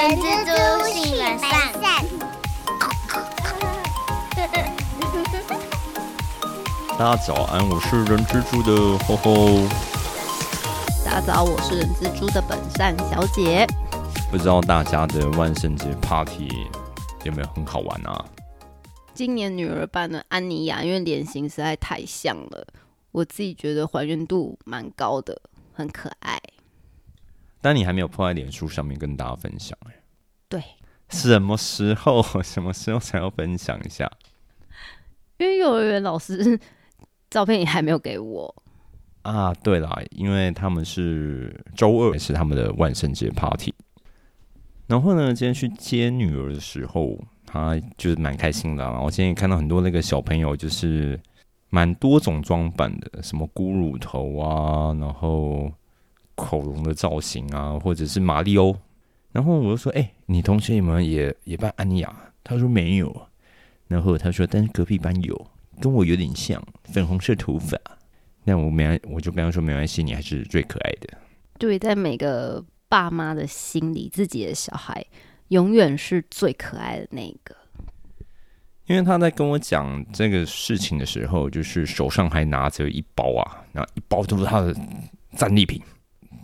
人蜘蛛性本善。大家早安，我是人蜘蛛的吼吼。大家早，我是人蜘蛛的本善小姐。不知道大家的万圣节 party 有没有很好玩啊？今年女儿扮的安妮亚，因为脸型实在太像了，我自己觉得还原度蛮高的，很可爱。但你还没有放在脸书上面跟大家分享哎、对，什么时候？什么时候才要分享一下？因为幼儿园老师 照片也还没有给我。啊，对啦，因为他们是周二是他们的万圣节 party，然后呢，今天去接女儿的时候，她就是蛮开心的啊。然后今天也看到很多那个小朋友，就是蛮多种装扮的，什么咕乳头啊，然后恐龙的造型啊，或者是马里欧。然后我就说：“哎、你同学有没有也也扮安妮亚？”他说没有。然后他说：“但是隔壁班有，跟我有点像，粉红色头发。”那我没，我就跟他说没关系，你还是最可爱的。对，在每个爸妈的心里，自己的小孩永远是最可爱的那个。因为他在跟我讲这个事情的时候，就是手上还拿着一包啊，然后一包都是他的战利品，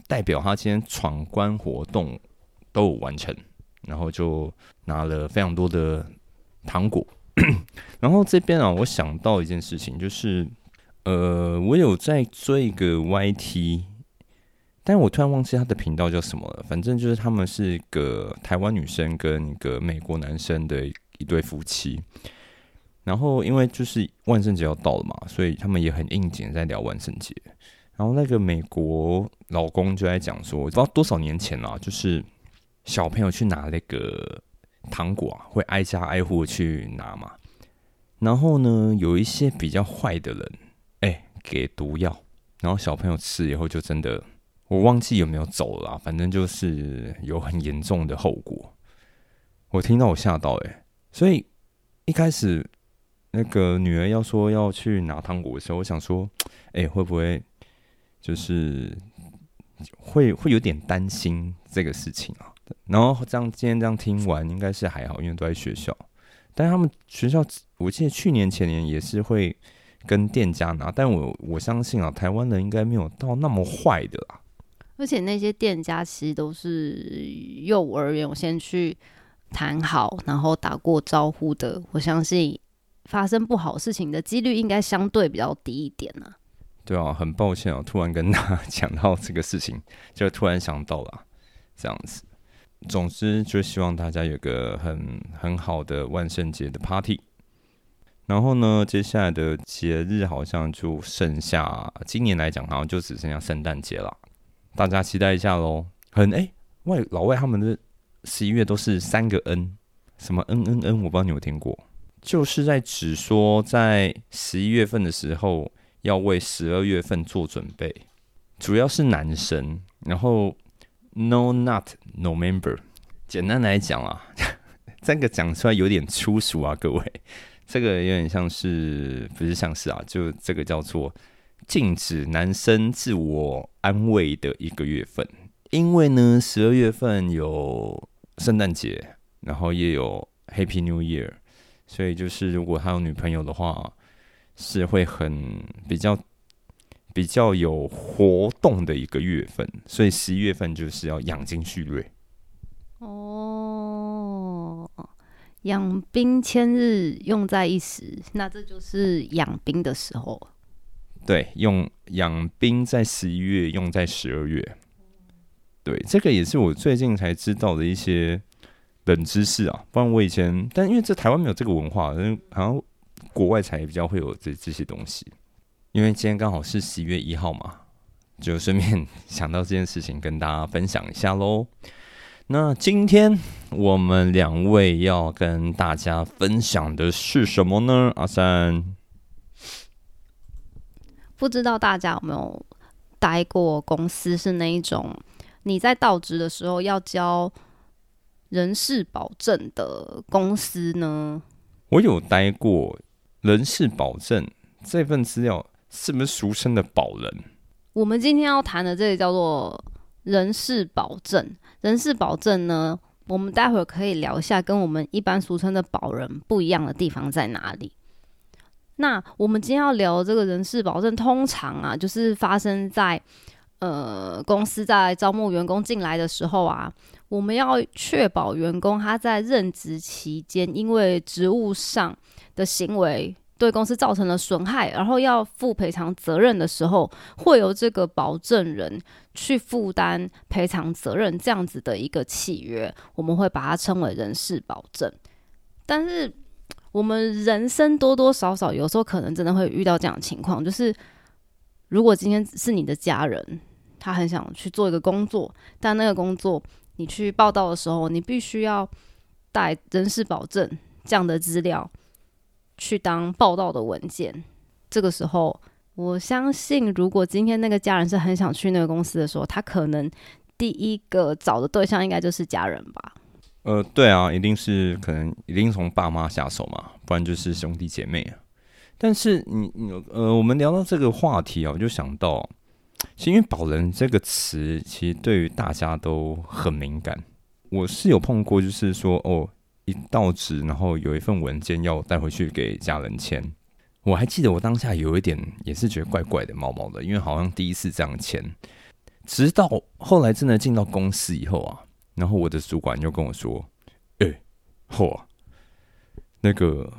代表他今天闯关活动都有完成，然后就拿了非常多的糖果。然后这边啊，我想到一件事情，就是呃，我有在追一个 YT，但我突然忘记他的频道叫什么了。反正就是他们是一个台湾女生跟一个美国男生的一对夫妻。然后因为就是万圣节要到了嘛，所以他们也很应景在聊万圣节。然后那个美国老公就在讲说，不知道多少年前啦、就是小朋友去拿那个糖果啊，会挨家挨户去拿嘛。然后呢，有一些比较坏的人，哎、给毒药，然后小朋友吃以后就真的，我忘记有没有走了，反正就是有很严重的后果。我听到我吓到哎、所以一开始那个女儿要说要去拿糖果的时候，我想说，哎、会不会就是会会有点担心这个事情啊？然后这样今天这样听完，应该是还好，因为都在学校。但他们学校，我记得去年前年也是会跟店家拿，但我我相信啊，台湾人应该没有到那么坏的啦。而且那些店家其实都是幼儿园，我先去谈好，然后打过招呼的。我相信发生不好事情的几率应该相对比较低一点呢、对啊，很抱歉啊，突然跟大家 讲到这个事情，就突然想到了这样子。总之，就希望大家有个很很好的万圣节的 party。然后呢，接下来的节日好像就剩下，今年来讲好像就只剩下圣诞节了，大家期待一下喽。很哎、外老外他们的十一月都是三个 N，什么 N N N，我不知道你有没有听过，就是在指说在十一月份的时候要为十二月份做准备，主要是男生，然后 No Not November，简单来讲啊，这个讲出来有点粗俗啊，各位，这个有点像是不是像是啊，就这个叫做禁止男生自我安慰的一个月份，因为呢，十二月份有圣诞节，然后也有 Happy New Year，所以就是如果他有女朋友的话，是会很比较比较有活动的一个月份，所以十一月份就是要养精蓄锐。哦，养兵千日，用在一时，那这就是养兵的时候。对，用养兵在十一月，用在十二月。对，这个也是我最近才知道的一些冷知识啊。不然我以前，但因为这台湾没有这个文化，好像国外才比较会有这这些东西。因为今天刚好是十一月一号嘛，就顺便想到这件事情跟大家分享一下喽。那今天我们两位要跟大家分享的是什么呢？阿三，不知道大家有没有待过公司是那一种，你在到职的时候要交人事保证的公司呢？我有待过人事保证这份资料，是不是俗称的保人？我们今天要谈的这个叫做人事保证。人事保证呢，我们待会儿可以聊一下跟我们一般俗称的保人不一样的地方在哪里。那我们今天要聊这个人事保证，通常啊，就是发生在呃公司在招募员工进来的时候啊，我们要确保员工他在任职期间，因为职务上的行为。对公司造成了损害，然后要负赔偿责任的时候，会由这个保证人去负担赔偿责任，这样子的一个契约，我们会把它称为人事保证。但是我们人生多多少少有时候可能真的会遇到这样的情况，就是如果今天是你的家人，他很想去做一个工作，但那个工作你去报道的时候，你必须要带人事保证这样的资料。去当报道的文件，这个时候，我相信，如果今天那个家人是很想去那个公司的时候，他可能第一个找的对象应该就是家人吧。呃，对啊，一定是可能一定从爸妈下手嘛，不然就是兄弟姐妹啊。但是你你呃，我们聊到这个话题啊，我就想到，其实因为“保人”这个词，其实对于大家都很敏感。我是有碰过，就是说哦。一到职，然后有一份文件要带回去给家人签。我还记得我当下有一点也是觉得怪怪的、毛毛的，因为好像第一次这样签。直到后来真的进到公司以后啊，然后我的主管就跟我说：“哎，嚯，那个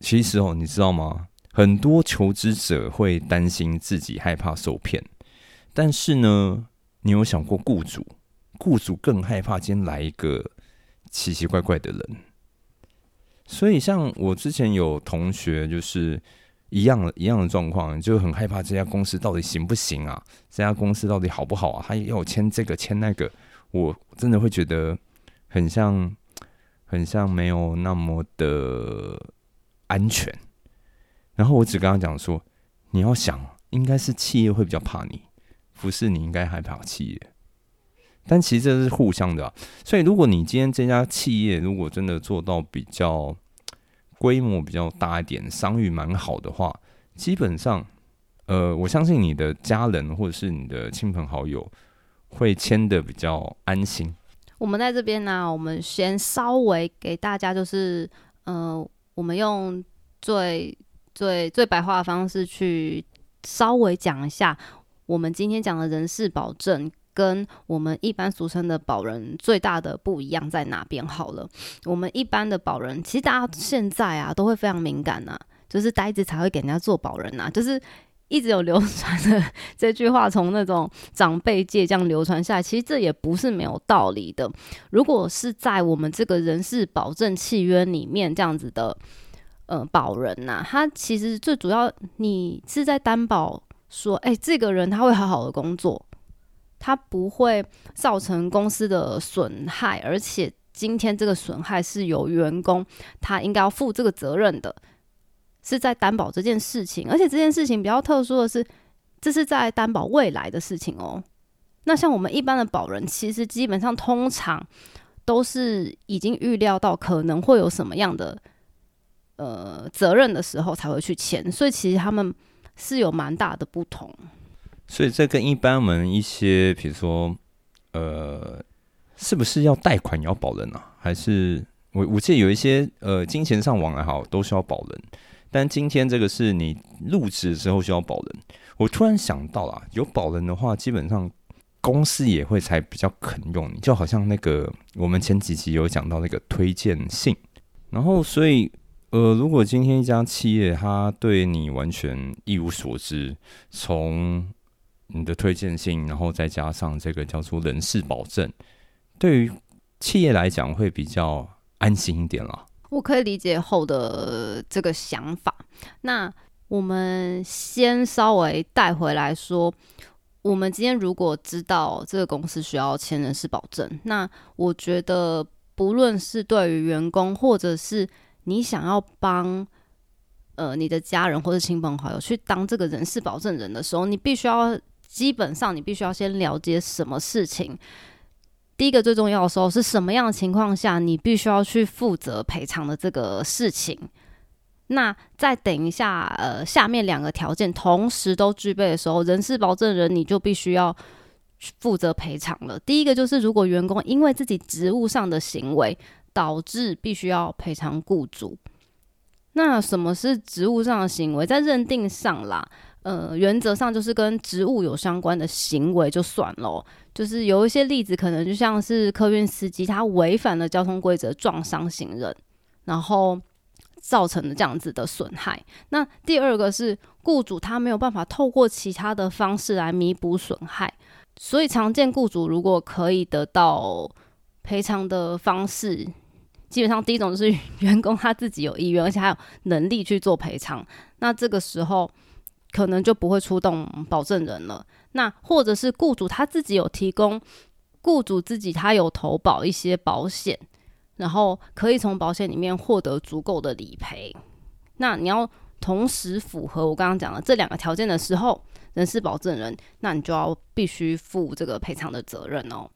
其实哦，你知道吗？很多求职者会担心自己害怕受骗，但是呢，你有想过雇主？雇主更害怕今天来一个。”奇奇怪怪的人，所以像我之前有同学，就是一样一样的状况，就很害怕这家公司到底行不行啊？这家公司到底好不好啊？他要签这个签那个，我真的会觉得很像很像没有那么的安全。然后我只跟他讲说，你要想，应该是企业会比较怕你，不是你应该害怕企业。但其实这是互相的，所以如果你今天这家企业如果真的做到比较规模比较大一点，商誉蛮好的话，基本上，呃，我相信你的家人或者是你的亲朋好友会签的比较安心。我们在这边呢，我们先稍微给大家就是，呃，我们用最最最白话的方式去稍微讲一下，我们今天讲的人事保证。跟我们一般俗称的保人最大的不一样在哪边？好了，我们一般的保人，其实大家现在啊都会非常敏感呐，就是呆子才会给人家做保人呐，就是一直有流传的 这句话，从那种长辈界这样流传下来，其实这也不是没有道理的。如果是在我们这个人事保证契约里面这样子的，呃，保人呐，他其实最主要你是在担保说，哎，这个人他会好好的工作。他不会造成公司的损害，而且今天这个损害是由员工他应该要负这个责任的，是在担保这件事情。而且这件事情比较特殊的是，这是在担保未来的事情哦。那像我们一般的保人，其实基本上通常都是已经预料到可能会有什么样的呃责任的时候才会去签，所以其实他们是有蛮大的不同。所以这跟一般我们一些，比如说，呃，是不是要贷款也要保人啊？还是我我记得有一些呃金钱上往来好都需要保人，但今天这个是你入职之后需要保人。我突然想到啊，有保人的话，基本上公司也会才比较肯用你，就好像那个我们前几集有讲到那个推荐信，然后所以呃，如果今天一家企业他对你完全一无所知，从你的推荐信，然后再加上这个叫做人事保证，对于企业来讲会比较安心一点了。我可以理解后的这个想法。那我们先稍微带回来说，我们今天如果知道这个公司需要签人事保证，那我觉得不论是对于员工，或者是你想要帮呃你的家人或者亲朋好友去当这个人事保证人的时候，你必须要。基本上，你必须要先了解什么事情。第一个最重要的时候是什么样的情况下，你必须要去负责赔偿的这个事情。那再等一下，呃，下面两个条件同时都具备的时候，人事保证人你就必须要负责赔偿了。第一个就是，如果员工因为自己职务上的行为导致必须要赔偿雇主，那什么是职务上的行为？在认定上啦，呃，原则上就是跟职务有相关的行为就算了。就是有一些例子，可能就像是客运司机他违反了交通规则撞伤行人，然后造成的这样子的损害。那第二个是雇主他没有办法透过其他的方式来弥补损害，所以常见雇主如果可以得到赔偿的方式。基本上，第一种是 员工他自己有意愿，而且还有能力去做赔偿，那这个时候可能就不会出动保证人了。那或者是雇主他自己有提供，雇主自己他有投保一些保险，然后可以从保险里面获得足够的理赔。那你要同时符合我刚刚讲的这两个条件的时候，人事保证人，那你就要必须负这个赔偿的责任哦。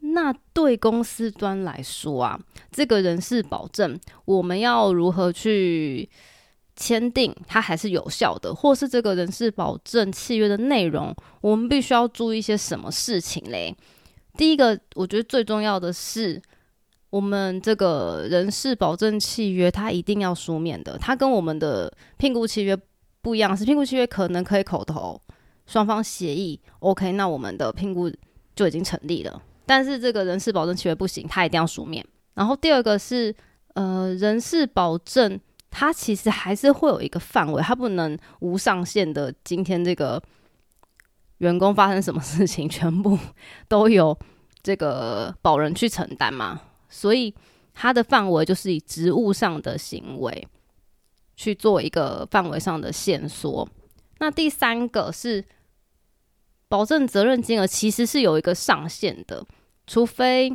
那对公司端来说啊，这个人事保证我们要如何去签订，它还是有效的，或是这个人事保证契约的内容，我们必须要注意一些什么事情嘞？第一个，我觉得最重要的是，我们这个人事保证契约它一定要书面的，它跟我们的聘雇契约不一样，是聘雇契约可能可以口头双方协议，OK，那我们的聘雇就已经成立了。但是这个人事保证契约不行，它一定要书面。然后第二个是，呃，人事保证它其实还是会有一个范围，它不能无上限的。今天这个员工发生什么事情，全部都由这个保人去承担嘛。所以它的范围就是以职务上的行为去做一个范围上的线索。那第三个是保证责任金额其实是有一个上限的。除非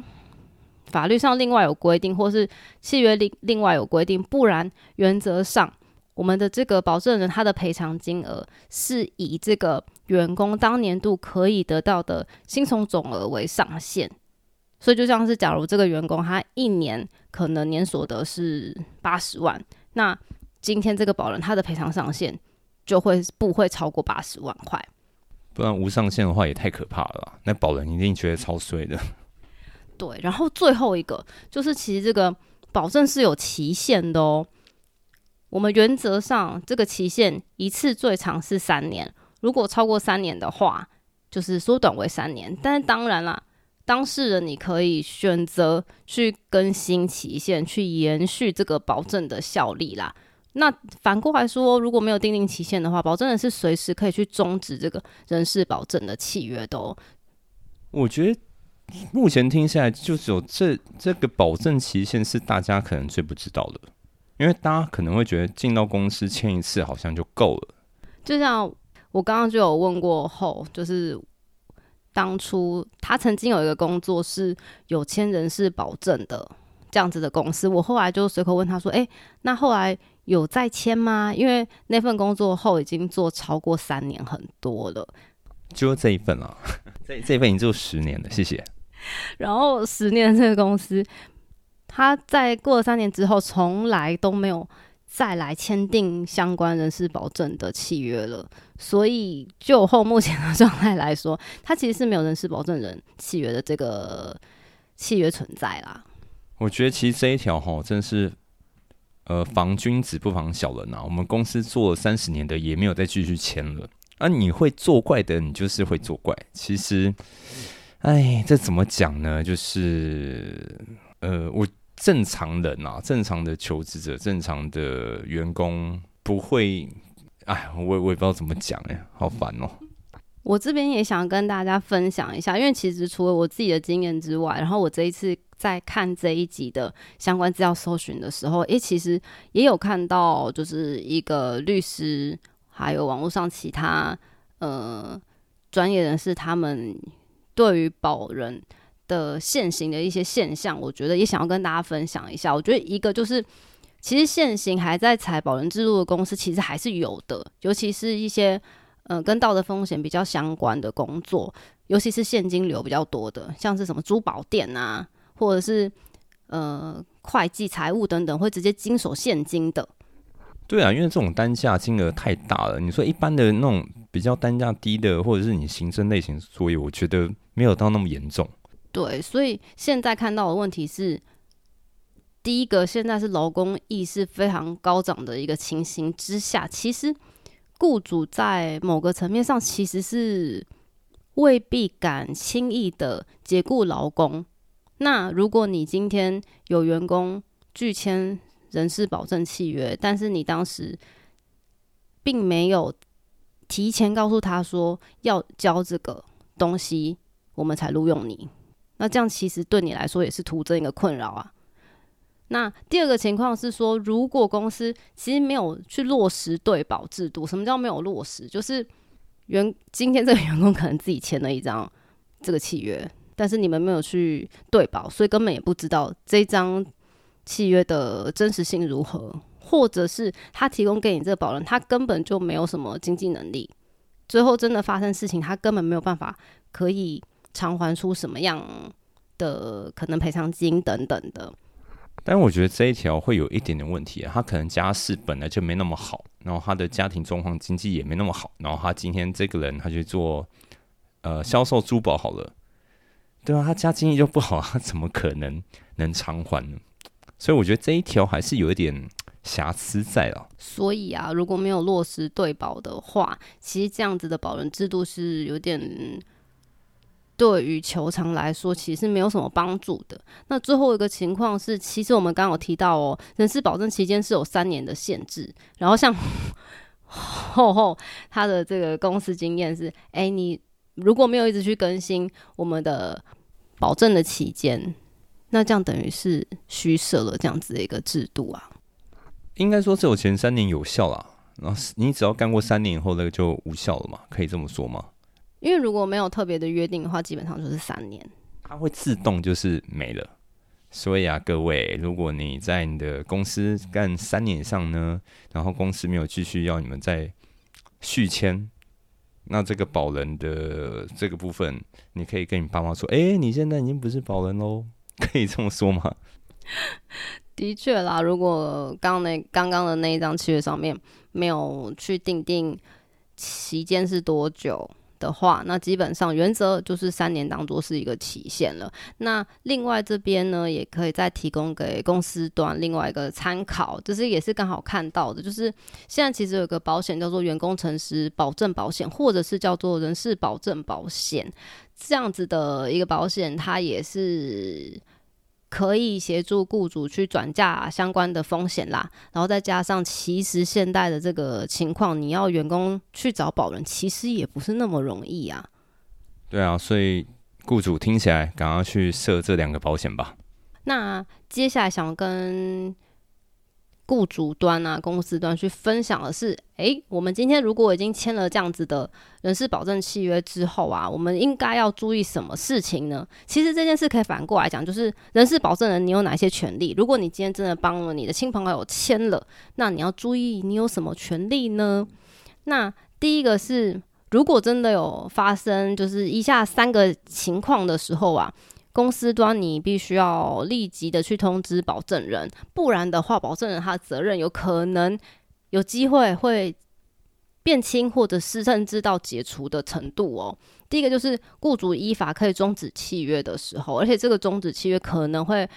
法律上另外有规定，或是契约另另外有规定，不然原则上我们的这个保证人他的赔偿金额是以这个员工当年度可以得到的薪酬总额为上限。所以就像是假如这个员工他一年可能年所得是八十万，那今天这个保人他的赔偿上限就会不会超过八十万块？不然无上限的话也太可怕了，那保人一定觉得超衰的。对，然后最后一个就是，其实这个保证是有期限的哦。我们原则上这个期限一次最长是三年，如果超过三年的话，就是缩短为三年。但是当然啦，当事人你可以选择去更新期限，去延续这个保证的效力啦。那反过来说，如果没有定定期限的话，保证人是随时可以去终止这个人事保证的契约的哦。我觉得。目前听下来，就只有这这个保证期限是大家可能最不知道的，因为大家可能会觉得进到公司签一次好像就够了。就像我刚刚就有问过后，就是当初他曾经有一个工作是有签人事保证的这样子的公司，我后来就随口问他说：“哎，那后来有再签吗？”因为那份工作后已经做超过三年很多了，就这一份啊，这这一份已经做十年了，谢谢。然后十年这个公司，他在过了三年之后，从来都没有再来签订相关人事保证的契约了。所以就后目前的状态来说，他其实是没有人事保证人契约的这个 契约存在啦。我觉得其实这一条哈，真是呃防君子不防小人啊。我们公司做了三十年的，也没有再继续签了。啊，你会作怪的，你就是会作怪。其实。哎，这怎么讲呢？就是，呃，我正常人啊，正常的求职者，正常的员工不会，哎，我我也不知道怎么讲，哎，好烦哦。我这边也想跟大家分享一下，因为其实除了我自己的经验之外，然后我这一次在看这一集的相关资料搜寻的时候，诶，其实也有看到，就是一个律师，还有网络上其他呃专业人士他们。对于保人的现行的一些现象，我觉得也想要跟大家分享一下。我觉得一个就是，其实现行还在采保人制度的公司，其实还是有的，尤其是一些呃跟道德风险比较相关的工作，尤其是现金流比较多的，像是什么珠宝店啊，或者是呃会计、财务等等，会直接经手现金的。对啊，因为这种单价金额太大了。你说一般的那种比较单价低的，或者是你行政类型作业，我觉得没有到那么严重。对，所以现在看到的问题是，第一个现在是劳工意识非常高涨的一个情形之下，其实雇主在某个层面上其实是未必敢轻易的解雇劳工。那如果你今天有员工拒签人事保证契约，但是你当时并没有提前告诉他说要交这个东西，我们才录用你。那这样其实对你来说也是徒增一个困扰啊。那第二个情况是说，如果公司其实没有去落实对保制度，什么叫没有落实？就是员今天这个员工可能自己签了一张这个契约，但是你们没有去对保，所以根本也不知道这张契约的真实性如何，或者是他提供给你这个保人，他根本就没有什么经济能力，最后真的发生事情，他根本没有办法可以。偿还出什么样的可能赔偿金等等的，但我觉得这一条会有一点点问题啊，他可能家世本来就没那么好，然后他的家庭状况经济也没那么好，然后他今天这个人他去做呃销售珠宝好了，对啊，他家经济就不好，他怎么可能能偿还呢？所以我觉得这一条还是有一点瑕疵在了。所以啊，如果没有落实对保的话，其实这样子的保人制度是有点。对于球场来说，其实没有什么帮助的。那最后一个情况是，其实我们刚刚有提到哦，人事保证期间是有三年的限制。然后像 后后他的这个公司经验是，哎，你如果没有一直去更新我们的保证的期间，那这样等于是虚设了这样子的一个制度啊。应该说只有前三年有效啦，然后你只要干过三年以后，那个就无效了嘛？可以这么说吗？因为如果没有特别的约定的话，基本上就是三年，它会自动就是没了。所以啊，各位，如果你在你的公司干三年以上呢，然后公司没有继续要你们再续签，那这个保人的这个部分，你可以跟你爸妈说：“哎，你现在已经不是保人喽。” 可以这么说吗？的确啦，如果刚那刚刚的那一张契约上面没有去定定期间是多久。的话，那基本上原则就是三年当做是一个期限了。那另外这边呢，也可以再提供给公司端另外一个参考，就是也是刚好看到的，就是现在其实有个保险叫做员工诚实保证保险，或者是叫做人事保证保险，这样子的一个保险，它也是。可以协助雇主去转嫁相关的风险啦，然后再加上，其实现代的这个情况，你要员工去找保人，其实也不是那么容易啊。对啊，所以雇主听起来，赶快去设这两个保险吧。那接下来想跟。雇主端啊，公司端去分享的是，诶，我们今天如果已经签了这样子的人事保证契约之后啊，我们应该要注意什么事情呢？其实这件事可以反过来讲，就是人事保证人你有哪些权利？如果你今天真的帮了你的亲朋好友签了，那你要注意你有什么权利呢？那第一个是，如果真的有发生就是以下三个情况的时候啊。公司端你必须要立即的去通知保证人，不然的话，保证人他的责任有可能有机会会变轻，或者是甚至到解除的程度哦。第一个就是雇主依法可以终止契约的时候，而且这个终止契约可能会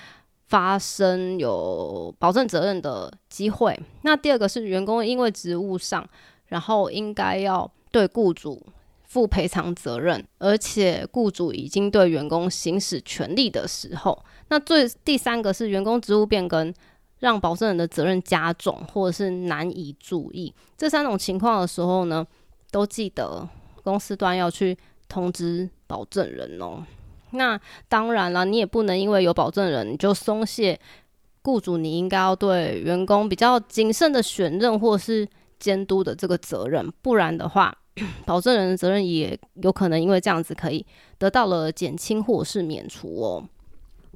发生有保证责任的机会。那第二个是员工因为职务上，然后应该要对雇主。负赔偿责任，而且雇主已经对员工行使权利的时候，那最第三个是员工职务变更，让保证人的责任加重或者是难以注意，这三种情况的时候呢，都记得公司端要去通知保证人哦。那当然了，你也不能因为有保证人你就松懈雇主，你应该要对员工比较谨慎的选任或是监督的这个责任，不然的话。保证人的责任也有可能因为这样子可以得到了减轻或是免除哦。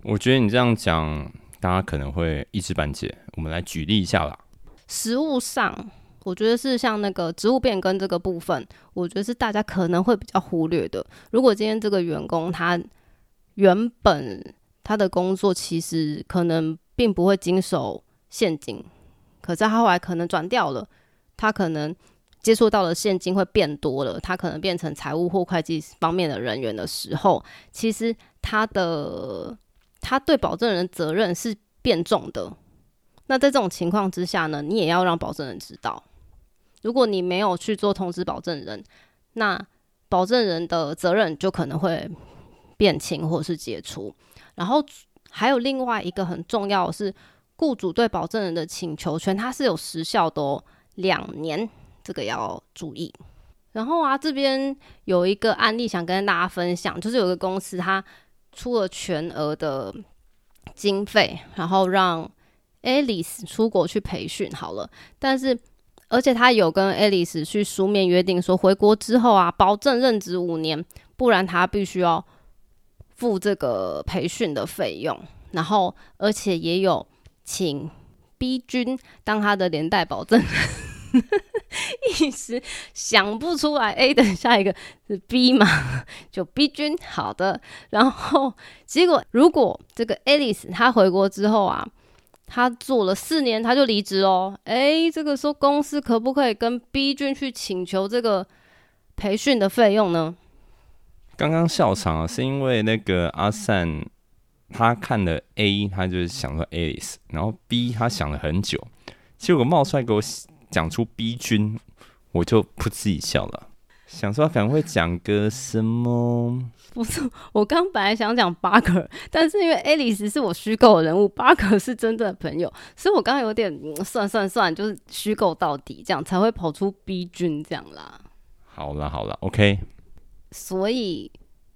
我觉得你这样讲，大家可能会一知半解。我们来举例一下啦。实物上，我觉得是像那个职务变更这个部分，我觉得是大家可能会比较忽略的。如果今天这个员工他原本他的工作其实可能并不会经手现金，可是他后来可能转掉了，他可能。接触到的现金会变多了，他可能变成财务或会计方面的人员的时候，其实他的他对保证人责任是变重的。那在这种情况之下呢，你也要让保证人知道，如果你没有去做通知保证人，那保证人的责任就可能会变轻或是解除。然后还有另外一个很重要的是，雇主对保证人的请求权，它是有时效的哦，两年。这个要注意。然后啊，这边有一个案例想跟大家分享，就是有个公司它出了全额的经费，然后让 Alice 出国去培训好了。但是，而且他有跟 Alice 去书面约定说，回国之后啊，保证任职五年，不然他必须要付这个培训的费用。然后，而且也有请 B 君当他的连带保证。一时想不出来，A 的下一个是 B 嘛？就 B 君，好的。然后结果，如果这个 Alice 她回国之后啊，她做了四年，她就离职哦。哎，这个时候公司可不可以跟 B 君去请求这个培训的费用呢？刚刚笑场啊，是因为那个阿善他看了 A，他就是想说 Alice，然后 B 他想了很久，结果冒出来给我。讲出 B 君，我就噗嗤一笑了，想说可能会讲个什么？不是，我刚本来想讲巴克，但是因为 Alice 是我虚构的人物，巴克是真正的朋友，所以我刚刚有点算算算，就是虚构到底，这样才会跑出 B 君这样啦。好了好了，OK。所以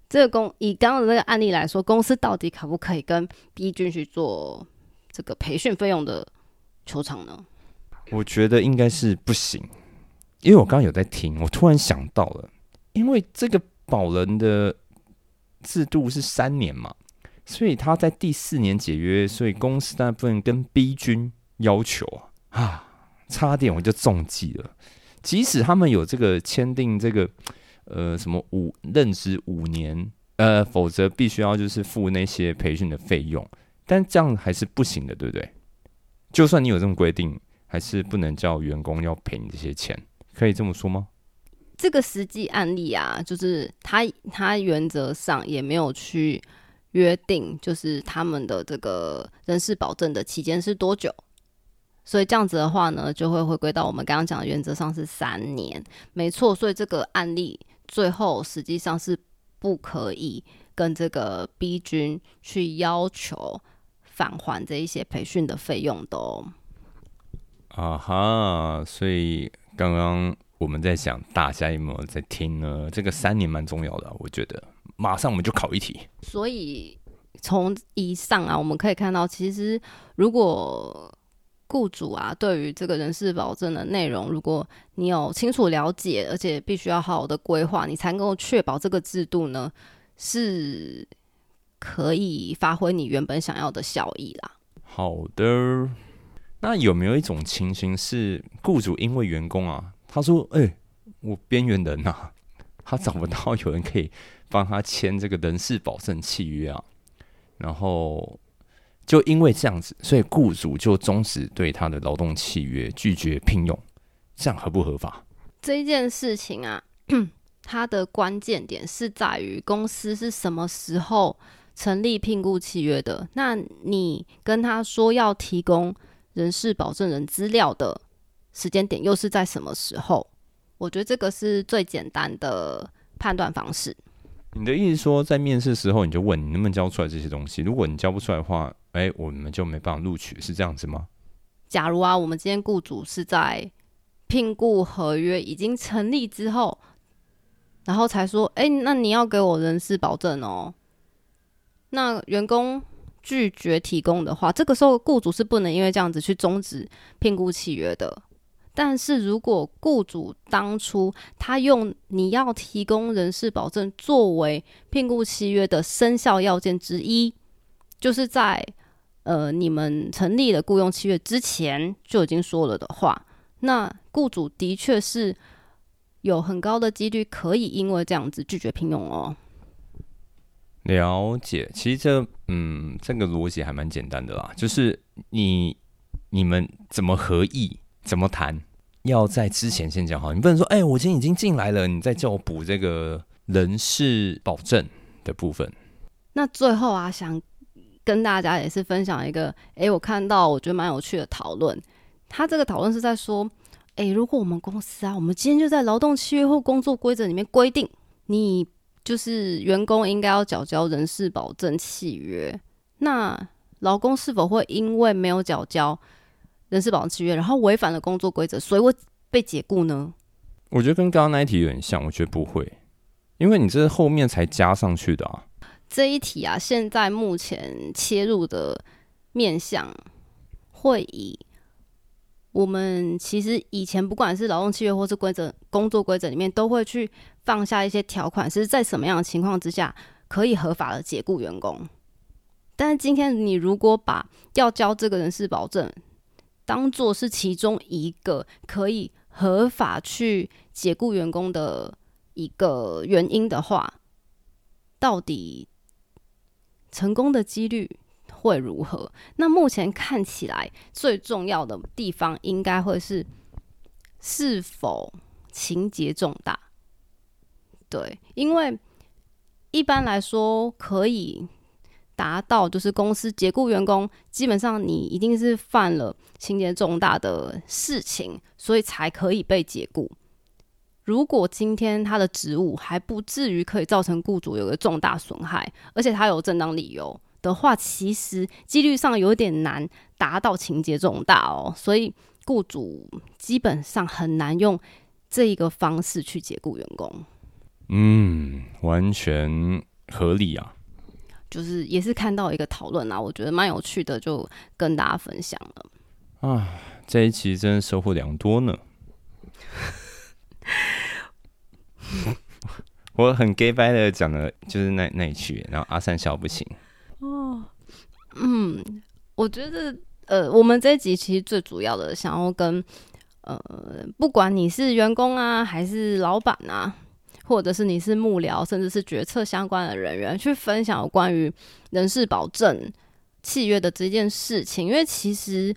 这个公以刚刚的那个案例来说，公司到底可不可以跟 B 君去做这个培训费用的球场呢？我觉得应该是不行，因为我刚刚有在听，我突然想到了，因为这个保人的制度是三年嘛，所以他在第四年解约，所以公司大部分跟 B 君要求啊，啊，差点我就中计了。即使他们有这个签订这个呃什么五任职五年，呃，否则必须要就是付那些培训的费用，但这样还是不行的，对不对？就算你有这种规定。还是不能叫员工要赔你这些钱，可以这么说吗？这个实际案例啊，就是他他原则上也没有去约定，就是他们的这个人事保证的期间是多久，所以这样子的话呢，就会回归到我们刚刚讲的原则上是三年，没错。所以这个案例最后实际上是不可以跟这个 B 君去要求返还这一些培训的费用的哦。啊哈，所以刚刚我们在想，大家有没有在听呢？这个三年蛮重要的，我觉得。马上我们就考一题。所以从以上啊，我们可以看到，其实如果雇主啊，对于这个人事保证的内容，如果你有清楚了解，而且必须要好好的规划，你才能够确保这个制度呢是可以发挥你原本想要的效益啦。好的。那有没有一种情形是雇主因为员工啊，他说：“哎，我边缘人呐，他找不到有人可以帮他签这个人事保证契约啊，然后就因为这样子，所以雇主就终止对他的劳动契约，拒绝聘用，这样合不合法？这件事情啊，它的关键点是在于公司是什么时候成立聘雇契约的？那你跟他说要提供。人事保证人资料的时间点又是在什么时候？我觉得这个是最简单的判断方式。你的意思说，在面试时候你就问你能不能交出来这些东西？如果你交不出来的话，哎，我们就没办法录取，是这样子吗？假如啊，我们今天雇主是在聘雇合约已经成立之后，然后才说，哎，那你要给我人事保证哦。那员工。拒绝提供的话，这个时候雇主是不能因为这样子去终止聘雇契约的。但是如果雇主当初他用你要提供人事保证作为聘雇契约的生效要件之一，就是在呃你们成立了雇佣契约之前就已经说了的话，那雇主的确是有很高的几率可以因为这样子拒绝聘用哦。了解，其实这嗯，这个逻辑还蛮简单的啦，就是你你们怎么合意，怎么谈，要在之前先讲好，你不能说，哎、我今天已经进来了，你再叫我补这个人事保证的部分。那最后啊，想跟大家也是分享一个，诶，我看到我觉得蛮有趣的讨论。他这个讨论是在说，诶，如果我们公司啊，我们今天就在劳动契约或工作规则里面规定，你就是员工应该要缴交人事保证契约，那劳工是否会因为没有缴交人事保证契约，然后违反了工作规则，所以会被解雇呢？我觉得跟刚刚那一题有点像，我觉得不会，因为你这是后面才加上去的啊。这一题啊，现在目前切入的面向会以我们其实以前不管是劳动契约或是规则、工作规则里面，都会去放下一些条款，是在什么样的情况之下可以合法的解雇员工。但是今天你如果把要交这个人事保证当做是其中一个可以合法去解雇员工的一个原因的话，到底成功的几率会如何？那目前看起来最重要的地方，应该会是是否情节重大。对，因为一般来说可以达到就是公司解雇员工，基本上你一定是犯了情节重大的事情，所以才可以被解雇。如果今天他的职务还不至于可以造成雇主有个重大损害，而且他有正当理由的话，其实几率上有点难达到情节重大哦，所以雇主基本上很难用这一个方式去解雇员工。嗯，完全合理啊。就是也是看到一个讨论啊，我觉得蛮有趣的，就跟大家分享了。啊，这一期真的收获良多呢。我很 gay 掰的讲的就是那那一句，然后阿善笑不行。哦嗯，我觉得呃，我们这一集其实最主要的想要跟呃，不管你是员工啊，还是老板啊，或者是你是幕僚，甚至是决策相关的人员，去分享有关于人事保证契约的这件事情，因为其实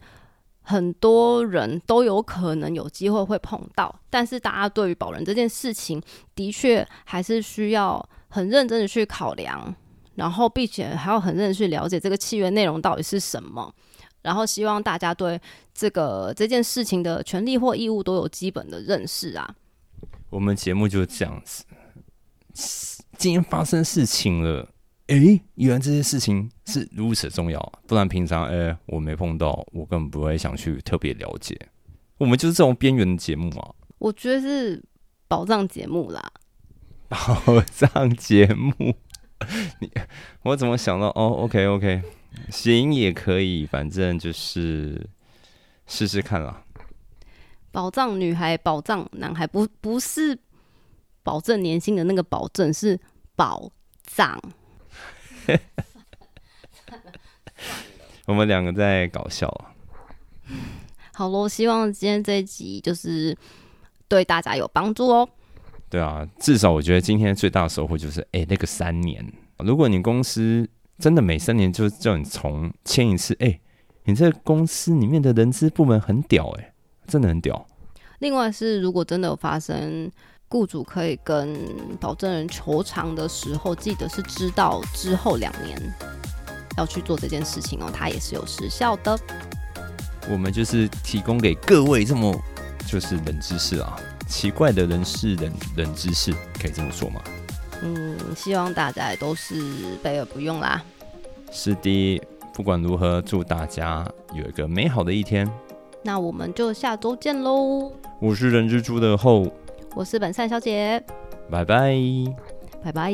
很多人都有可能有机会会碰到，但是大家对于保人这件事情，的确还是需要很认真的去考量。然后，并且还要很认真去了解这个契约内容到底是什么，然后希望大家对这个这件事情的权利或义务都有基本的认识啊。我们节目就是这样子。今天发生事情了，诶，原来这些事情是如此重要啊，不然平常诶我没碰到，我根本不会想去特别了解。我们就是这种边缘的节目啊，我觉得是宝藏节目啦，宝藏节目。你我怎么想到哦？OK OK，行也可以，反正就是试试看啦。宝藏女孩、宝藏男孩，不不是保证年薪的那个保证，是宝藏。我们两个在搞笑啊。好咯，希望今天这一集就是对大家有帮助哦。对啊，至少我觉得今天最大的收获就是，哎、那个三年，如果你公司真的每三年就叫你重签一次，哎、你这公司里面的人资部门很屌、哎，真的很屌。另外是，如果真的有发生雇主可以跟保证人求偿的时候，记得是知道之后两年要去做这件事情哦，它也是有时效的。我们就是提供给各位这么就是冷知识啊，奇怪的人事人人知识，可以这么说吗？嗯，希望大家都是备而不用啦。是的，不管如何，祝大家有一个美好的一天。那我们就下周见喽！我是人之初的后，我是本善小姐，拜拜。拜拜。